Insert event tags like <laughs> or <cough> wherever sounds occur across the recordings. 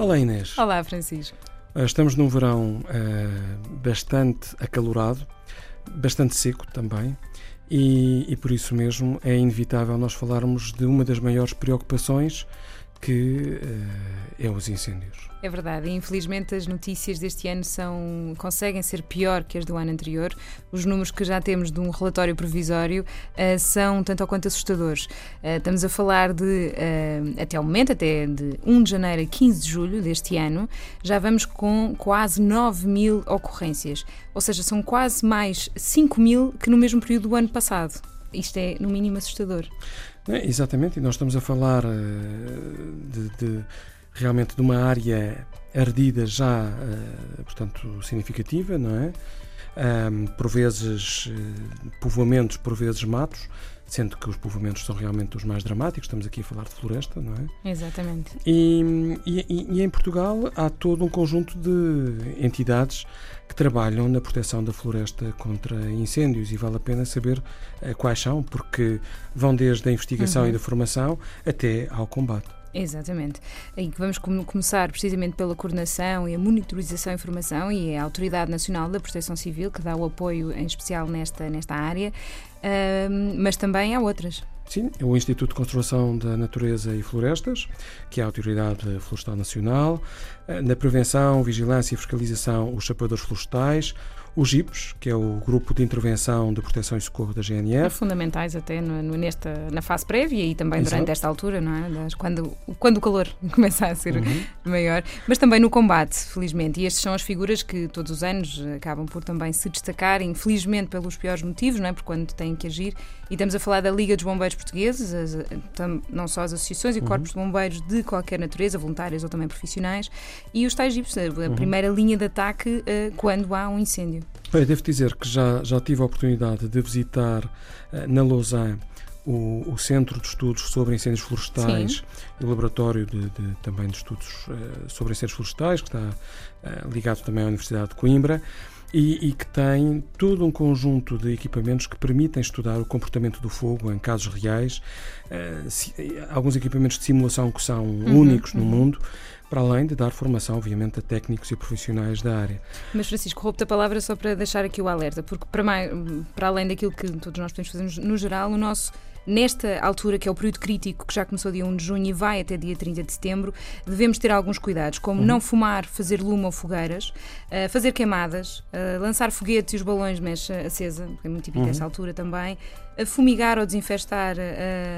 Olá Inês. Olá Francisco. Eh, estamos num verão uh, bastante acalorado, bastante seco também, e, e por isso mesmo é inevitável nós falarmos de uma das maiores preocupações que uh, é os incêndios. É verdade, e infelizmente as notícias deste ano são, conseguem ser pior que as do ano anterior. Os números que já temos de um relatório provisório uh, são tanto ou quanto assustadores. Uh, estamos a falar de, até o momento, até de 1 de janeiro a 15 de julho deste ano, já vamos com quase 9 mil ocorrências. Ou seja, são quase mais 5 mil que no mesmo período do ano passado. Isto é, no mínimo, assustador. É, exatamente, e nós estamos a falar uh, de, de, realmente de uma área ardida já, uh, portanto, significativa, não é? Um, por vezes uh, povoamentos, por vezes matos, sendo que os povoamentos são realmente os mais dramáticos, estamos aqui a falar de floresta, não é? Exatamente. E, e, e, em Portugal há todo um conjunto de entidades que trabalham na proteção da floresta contra incêndios e vale a pena saber uh, quais são, porque vão desde a investigação uhum. e da formação até ao combate. Exatamente. E vamos começar precisamente pela coordenação e a monitorização e informação e a Autoridade Nacional da Proteção Civil, que dá o apoio em especial nesta, nesta área, uh, mas também há outras. Sim, é o Instituto de Conservação da Natureza e Florestas, que é a Autoridade Florestal Nacional, eh, na prevenção, vigilância e fiscalização, os chapadores florestais, os GIPs, que é o Grupo de Intervenção de Proteção e Socorro da GNF. É fundamentais até no, no, nesta, na fase prévia e também Exato. durante esta altura, não é? Quando, quando o calor <laughs> começa a ser uhum. maior, mas também no combate, felizmente. E estas são as figuras que todos os anos acabam por também se destacar, infelizmente pelos piores motivos, não é? Porque quando têm que agir. E estamos a falar da Liga dos Bombeiros Portugueses, as, não só as associações e uhum. corpos de bombeiros de qualquer natureza, voluntários ou também profissionais, e os tais GIPs, a uhum. primeira linha de ataque uh, quando há um incêndio. Bem, devo dizer que já, já tive a oportunidade de visitar uh, na Lausanne o, o, Centro de Estudos sobre Incêndios Florestais Sim. e o Laboratório de, de, também de Estudos uh, sobre Incêndios Florestais, que está ligado também à Universidade de Coimbra. E, e, que tem todo um conjunto de equipamentos que permitem estudar o comportamento do fogo em casos reais, uh, si, alguns equipamentos de simulação que são uhum, únicos no uhum. mundo, para além de dar formação, obviamente, a técnicos e profissionais da área. Mas, Francisco, roubo-te a palavra só para deixar aqui o alerta, porque para, mais, para além daquilo que todos nós podemos fazer no geral, o nosso Nesta altura, que é o período crítico, que já começou dia 1 de junho e vai até dia 30 de setembro, devemos ter alguns cuidados, como uhum. não fumar, fazer lume ou fogueiras, uh, fazer queimadas, uh, lançar foguetes e os balões de mecha acesa, que é muito típico uhum. altura também, uh, fumigar ou desinfestar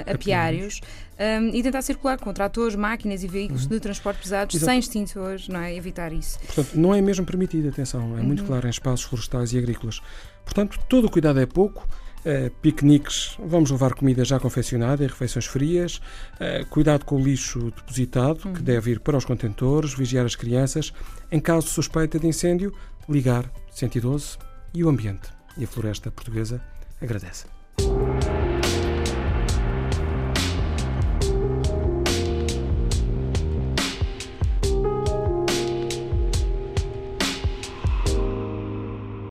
apiários um, e tentar circular com tratores, máquinas e veículos uhum. de transporte pesados Exato. sem extintores, não é? Evitar isso. Portanto, não é mesmo permitido, atenção, é muito uhum. claro em espaços florestais e agrícolas. Portanto, todo o cuidado é pouco. Uh, piqueniques, vamos levar comida já confeccionada e refeições frias, uh, cuidado com o lixo depositado, uhum. que deve ir para os contentores, vigiar as crianças, em caso de suspeita de incêndio, ligar 112 e o ambiente. E a floresta portuguesa agradece.